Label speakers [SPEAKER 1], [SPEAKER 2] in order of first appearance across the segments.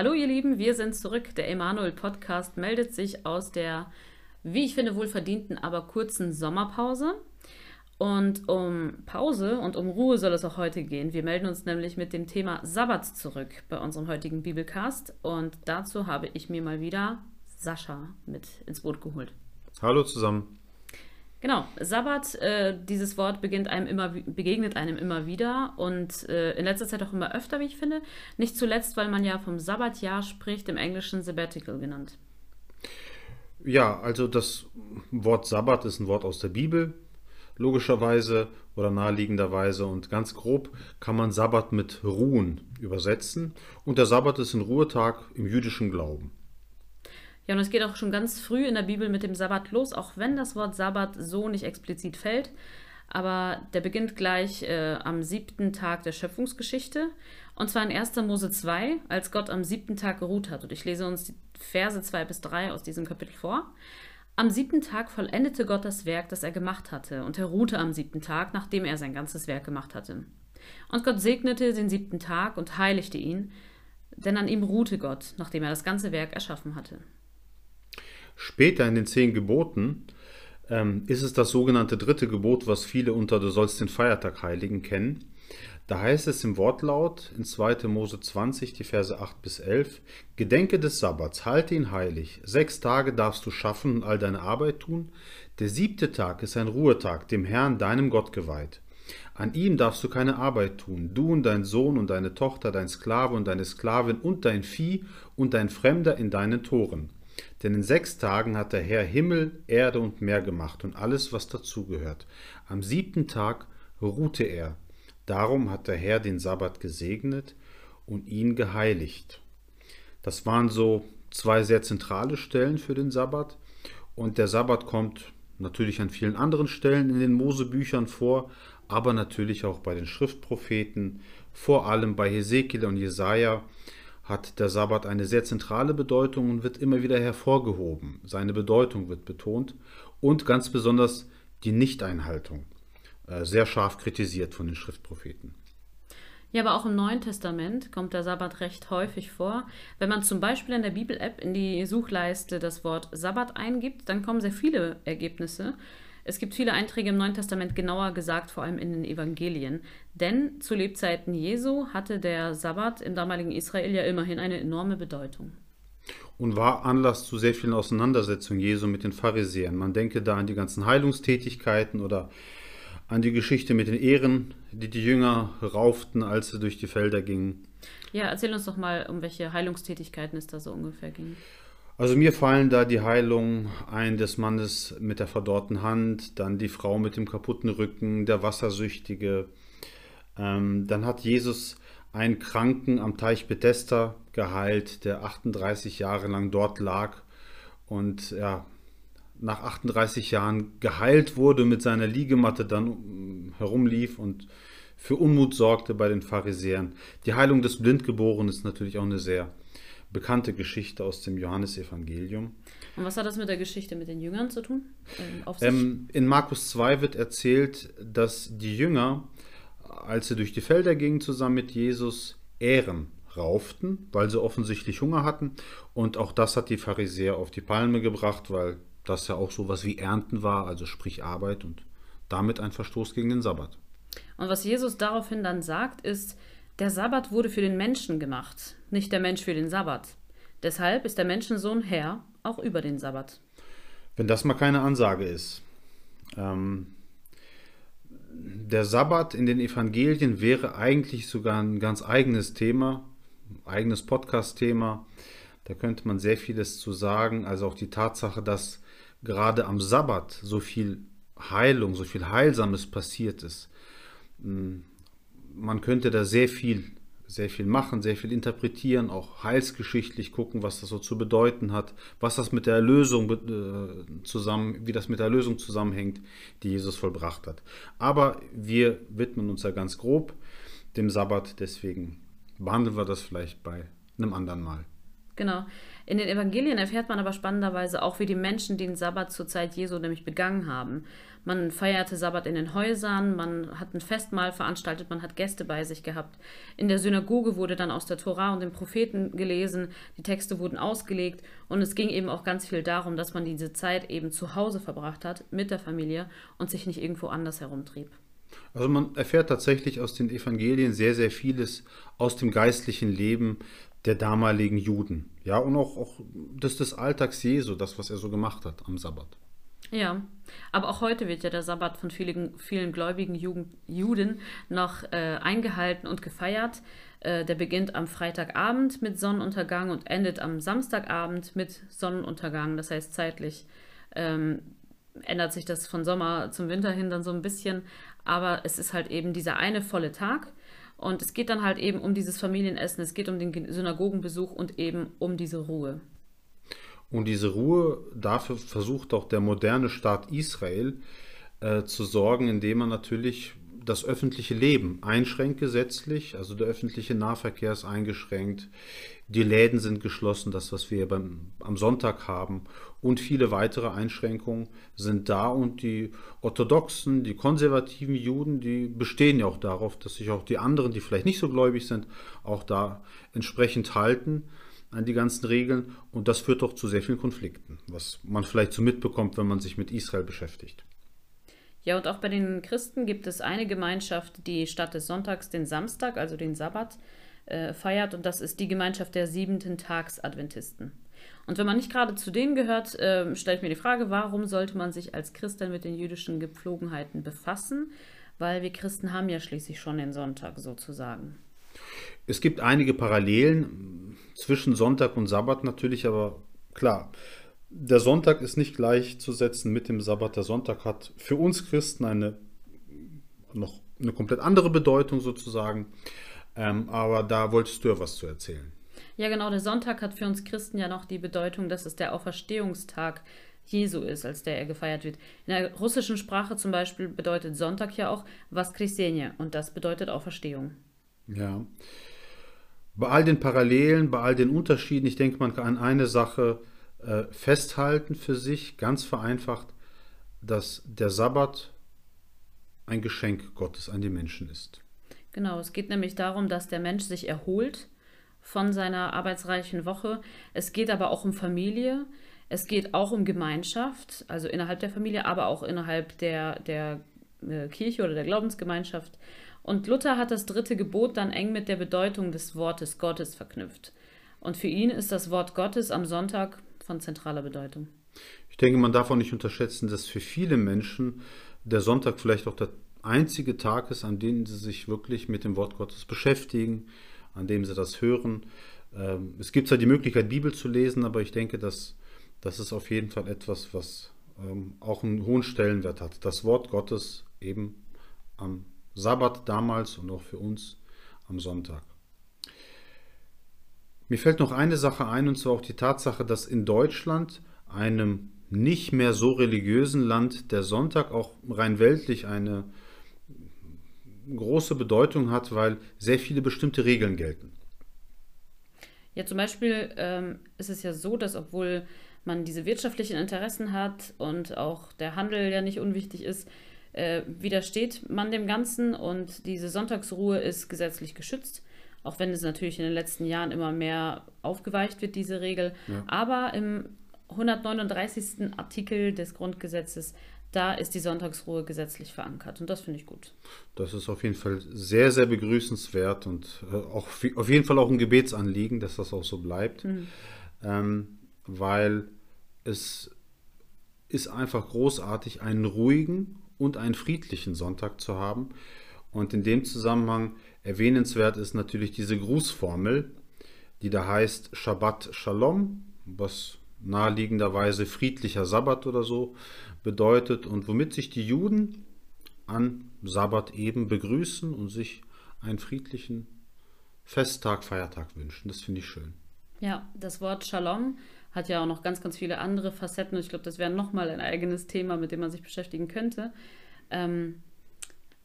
[SPEAKER 1] Hallo ihr Lieben, wir sind zurück. Der Emanuel Podcast meldet sich aus der, wie ich finde, wohlverdienten, aber kurzen Sommerpause. Und um Pause und um Ruhe soll es auch heute gehen. Wir melden uns nämlich mit dem Thema Sabbat zurück bei unserem heutigen Bibelcast. Und dazu habe ich mir mal wieder Sascha mit ins Boot geholt.
[SPEAKER 2] Hallo zusammen.
[SPEAKER 1] Genau, Sabbat, äh, dieses Wort beginnt einem immer, begegnet einem immer wieder und äh, in letzter Zeit auch immer öfter, wie ich finde. Nicht zuletzt, weil man ja vom Sabbatjahr spricht, im Englischen Sabbatical genannt.
[SPEAKER 2] Ja, also das Wort Sabbat ist ein Wort aus der Bibel, logischerweise oder naheliegenderweise und ganz grob kann man Sabbat mit Ruhen übersetzen und der Sabbat ist ein Ruhetag im jüdischen Glauben.
[SPEAKER 1] Ja, und es geht auch schon ganz früh in der Bibel mit dem Sabbat los, auch wenn das Wort Sabbat so nicht explizit fällt. Aber der beginnt gleich äh, am siebten Tag der Schöpfungsgeschichte. Und zwar in 1. Mose 2, als Gott am siebten Tag geruht hat. Und ich lese uns die Verse 2 bis 3 aus diesem Kapitel vor. Am siebten Tag vollendete Gott das Werk, das er gemacht hatte, und er ruhte am siebten Tag, nachdem er sein ganzes Werk gemacht hatte. Und Gott segnete den siebten Tag und heiligte ihn, denn an ihm ruhte Gott, nachdem er das ganze Werk erschaffen hatte.
[SPEAKER 2] Später in den zehn Geboten ähm, ist es das sogenannte dritte Gebot, was viele unter Du sollst den Feiertag heiligen kennen. Da heißt es im Wortlaut in 2. Mose 20, die Verse 8 bis 11, Gedenke des Sabbats, halte ihn heilig. Sechs Tage darfst du schaffen und all deine Arbeit tun. Der siebte Tag ist ein Ruhetag, dem Herrn, deinem Gott geweiht. An ihm darfst du keine Arbeit tun, du und dein Sohn und deine Tochter, dein Sklave und deine Sklavin und dein Vieh und dein Fremder in deinen Toren. Denn in sechs Tagen hat der Herr Himmel, Erde und Meer gemacht und alles, was dazugehört. Am siebten Tag ruhte er. Darum hat der Herr den Sabbat gesegnet und ihn geheiligt. Das waren so zwei sehr zentrale Stellen für den Sabbat. Und der Sabbat kommt natürlich an vielen anderen Stellen in den Mosebüchern vor, aber natürlich auch bei den Schriftpropheten, vor allem bei Hesekiel und Jesaja hat der Sabbat eine sehr zentrale Bedeutung und wird immer wieder hervorgehoben. Seine Bedeutung wird betont und ganz besonders die Nichteinhaltung äh, sehr scharf kritisiert von den Schriftpropheten.
[SPEAKER 1] Ja, aber auch im Neuen Testament kommt der Sabbat recht häufig vor. Wenn man zum Beispiel in der Bibel-App in die Suchleiste das Wort Sabbat eingibt, dann kommen sehr viele Ergebnisse. Es gibt viele Einträge im Neuen Testament, genauer gesagt vor allem in den Evangelien. Denn zu Lebzeiten Jesu hatte der Sabbat im damaligen Israel ja immerhin eine enorme Bedeutung.
[SPEAKER 2] Und war Anlass zu sehr vielen Auseinandersetzungen Jesu mit den Pharisäern. Man denke da an die ganzen Heilungstätigkeiten oder an die Geschichte mit den Ehren, die die Jünger rauften, als sie durch die Felder gingen.
[SPEAKER 1] Ja, erzähl uns doch mal, um welche Heilungstätigkeiten es da so ungefähr ging.
[SPEAKER 2] Also mir fallen da die Heilung ein des Mannes mit der verdorrten Hand, dann die Frau mit dem kaputten Rücken, der Wassersüchtige. Ähm, dann hat Jesus einen Kranken am Teich Bethesda geheilt, der 38 Jahre lang dort lag und ja, nach 38 Jahren geheilt wurde, mit seiner Liegematte dann herumlief und für Unmut sorgte bei den Pharisäern. Die Heilung des Blindgeborenen ist natürlich auch eine sehr bekannte Geschichte aus dem Johannesevangelium.
[SPEAKER 1] Und was hat das mit der Geschichte mit den Jüngern zu tun?
[SPEAKER 2] Ähm, ähm, in Markus 2 wird erzählt, dass die Jünger, als sie durch die Felder gingen zusammen mit Jesus, Ähren rauften, weil sie offensichtlich Hunger hatten. Und auch das hat die Pharisäer auf die Palme gebracht, weil das ja auch so was wie Ernten war, also sprich Arbeit und damit ein Verstoß gegen den Sabbat.
[SPEAKER 1] Und was Jesus daraufhin dann sagt, ist, der Sabbat wurde für den Menschen gemacht, nicht der Mensch für den Sabbat. Deshalb ist der Menschensohn Herr auch über den Sabbat.
[SPEAKER 2] Wenn das mal keine Ansage ist. Ähm, der Sabbat in den Evangelien wäre eigentlich sogar ein ganz eigenes Thema, eigenes Podcast-Thema. Da könnte man sehr vieles zu sagen. Also auch die Tatsache, dass gerade am Sabbat so viel Heilung, so viel Heilsames passiert ist. Man könnte da sehr viel, sehr viel machen, sehr viel interpretieren, auch heilsgeschichtlich gucken, was das so zu bedeuten hat, was das mit der Erlösung äh, zusammen, wie das mit der Erlösung zusammenhängt, die Jesus vollbracht hat. Aber wir widmen uns ja ganz grob dem Sabbat, deswegen behandeln wir das vielleicht bei einem anderen Mal.
[SPEAKER 1] Genau. In den Evangelien erfährt man aber spannenderweise auch, wie die Menschen den Sabbat zur Zeit Jesu nämlich begangen haben. Man feierte Sabbat in den Häusern, man hat ein Festmahl veranstaltet, man hat Gäste bei sich gehabt. In der Synagoge wurde dann aus der Tora und den Propheten gelesen, die Texte wurden ausgelegt und es ging eben auch ganz viel darum, dass man diese Zeit eben zu Hause verbracht hat mit der Familie und sich nicht irgendwo anders herumtrieb.
[SPEAKER 2] Also man erfährt tatsächlich aus den Evangelien sehr, sehr vieles aus dem geistlichen Leben der damaligen Juden. Ja, und auch, auch das des Alltags Jesu, das, was er so gemacht hat am Sabbat.
[SPEAKER 1] Ja, aber auch heute wird ja der Sabbat von vielen, vielen gläubigen Jugend, Juden noch äh, eingehalten und gefeiert. Äh, der beginnt am Freitagabend mit Sonnenuntergang und endet am Samstagabend mit Sonnenuntergang. Das heißt, zeitlich ähm, ändert sich das von Sommer zum Winter hin dann so ein bisschen. Aber es ist halt eben dieser eine volle Tag. Und es geht dann halt eben um dieses Familienessen, es geht um den Synagogenbesuch und eben um diese Ruhe.
[SPEAKER 2] Und diese Ruhe, dafür versucht auch der moderne Staat Israel äh, zu sorgen, indem er natürlich das öffentliche Leben einschränkt gesetzlich, also der öffentliche Nahverkehr ist eingeschränkt, die Läden sind geschlossen, das, was wir beim, am Sonntag haben, und viele weitere Einschränkungen sind da und die orthodoxen, die konservativen Juden, die bestehen ja auch darauf, dass sich auch die anderen, die vielleicht nicht so gläubig sind, auch da entsprechend halten an die ganzen Regeln und das führt doch zu sehr vielen Konflikten, was man vielleicht so mitbekommt, wenn man sich mit Israel beschäftigt.
[SPEAKER 1] Ja, und auch bei den Christen gibt es eine Gemeinschaft, die statt des Sonntags den Samstag, also den Sabbat, äh, feiert und das ist die Gemeinschaft der siebenten Tags Adventisten. Und wenn man nicht gerade zu denen gehört, äh, stelle ich mir die Frage, warum sollte man sich als Christ denn mit den jüdischen Gepflogenheiten befassen? Weil wir Christen haben ja schließlich schon den Sonntag sozusagen.
[SPEAKER 2] Es gibt einige Parallelen zwischen Sonntag und Sabbat natürlich, aber klar, der Sonntag ist nicht gleichzusetzen mit dem Sabbat. Der Sonntag hat für uns Christen eine noch eine komplett andere Bedeutung sozusagen. Ähm, aber da wolltest du ja was zu erzählen.
[SPEAKER 1] Ja, genau. Der Sonntag hat für uns Christen ja noch die Bedeutung, dass es der Auferstehungstag Jesu ist, als der er gefeiert wird. In der russischen Sprache zum Beispiel bedeutet Sonntag ja auch Voskresenje und das bedeutet Auferstehung.
[SPEAKER 2] Ja. Bei all den Parallelen, bei all den Unterschieden, ich denke, man kann an eine Sache äh, festhalten für sich, ganz vereinfacht, dass der Sabbat ein Geschenk Gottes an die Menschen ist.
[SPEAKER 1] Genau, es geht nämlich darum, dass der Mensch sich erholt von seiner arbeitsreichen Woche. Es geht aber auch um Familie. Es geht auch um Gemeinschaft, also innerhalb der Familie, aber auch innerhalb der, der äh, Kirche oder der Glaubensgemeinschaft. Und Luther hat das dritte Gebot dann eng mit der Bedeutung des Wortes Gottes verknüpft. Und für ihn ist das Wort Gottes am Sonntag von zentraler Bedeutung.
[SPEAKER 2] Ich denke, man darf auch nicht unterschätzen, dass für viele Menschen der Sonntag vielleicht auch der einzige Tag ist, an dem sie sich wirklich mit dem Wort Gottes beschäftigen, an dem sie das hören. Ähm, es gibt zwar die Möglichkeit, Bibel zu lesen, aber ich denke, dass das ist auf jeden Fall etwas, was ähm, auch einen hohen Stellenwert hat. Das Wort Gottes eben am Sabbat damals und auch für uns am Sonntag. Mir fällt noch eine Sache ein, und zwar auch die Tatsache, dass in Deutschland, einem nicht mehr so religiösen Land, der Sonntag auch rein weltlich eine große Bedeutung hat, weil sehr viele bestimmte Regeln gelten.
[SPEAKER 1] Ja, zum Beispiel ähm, ist es ja so, dass obwohl man diese wirtschaftlichen Interessen hat und auch der Handel ja nicht unwichtig ist, äh, widersteht man dem Ganzen und diese Sonntagsruhe ist gesetzlich geschützt auch wenn es natürlich in den letzten Jahren immer mehr aufgeweicht wird, diese Regel. Ja. Aber im 139. Artikel des Grundgesetzes, da ist die Sonntagsruhe gesetzlich verankert. Und das finde ich gut.
[SPEAKER 2] Das ist auf jeden Fall sehr, sehr begrüßenswert und äh, auch auf jeden Fall auch ein Gebetsanliegen, dass das auch so bleibt. Mhm. Ähm, weil es ist einfach großartig, einen ruhigen und einen friedlichen Sonntag zu haben. Und in dem Zusammenhang Erwähnenswert ist natürlich diese Grußformel, die da heißt Shabbat Shalom, was naheliegenderweise friedlicher Sabbat oder so bedeutet und womit sich die Juden an Sabbat eben begrüßen und sich einen friedlichen Festtag, Feiertag wünschen. Das finde ich schön.
[SPEAKER 1] Ja, das Wort Shalom hat ja auch noch ganz, ganz viele andere Facetten ich glaube, das wäre nochmal ein eigenes Thema, mit dem man sich beschäftigen könnte. Ähm,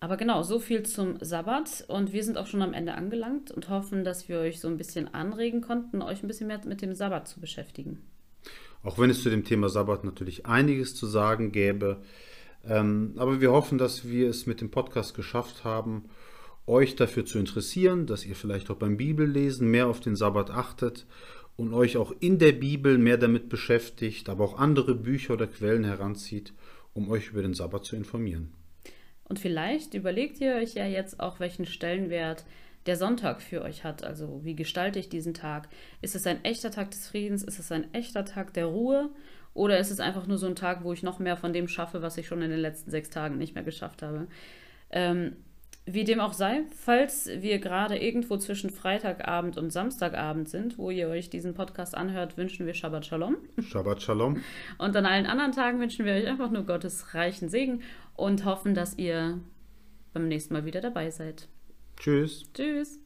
[SPEAKER 1] Aber genau, so viel zum Sabbat. Und wir sind auch schon am Ende angelangt und hoffen, dass wir euch so ein bisschen anregen konnten, euch ein bisschen mehr mit dem Sabbat zu beschäftigen.
[SPEAKER 2] Auch wenn es zu dem Thema Sabbat natürlich einiges zu sagen gäbe. Ähm, aber wir hoffen, dass wir es mit dem Podcast geschafft haben, euch dafür zu interessieren, dass ihr vielleicht auch beim Bibellesen mehr auf den Sabbat achtet und euch auch in der Bibel mehr damit beschäftigt, aber auch andere Bücher oder Quellen heranzieht, um euch über den Sabbat zu informieren.
[SPEAKER 1] Und vielleicht überlegt ihr euch ja jetzt auch, welchen Stellenwert der Sonntag für euch hat. Also wie gestalte ich diesen Tag? Ist es ein echter Tag des Friedens? Ist es ein echter Tag der Ruhe? Oder ist es einfach nur so ein Tag, wo ich noch mehr von dem schaffe, was ich schon in den letzten sechs Tagen nicht mehr geschafft habe? Ähm, wie dem auch sei, falls wir gerade irgendwo zwischen Freitagabend und Samstagabend sind, wo ihr euch diesen Podcast anhört, wünschen wir Shabbat Shalom.
[SPEAKER 2] Shabbat Shalom.
[SPEAKER 1] Und an allen anderen Tagen wünschen wir euch einfach nur Gottes reichen Segen und hoffen, dass ihr beim nächsten Mal wieder dabei seid.
[SPEAKER 2] Tschüss.
[SPEAKER 1] Tschüss.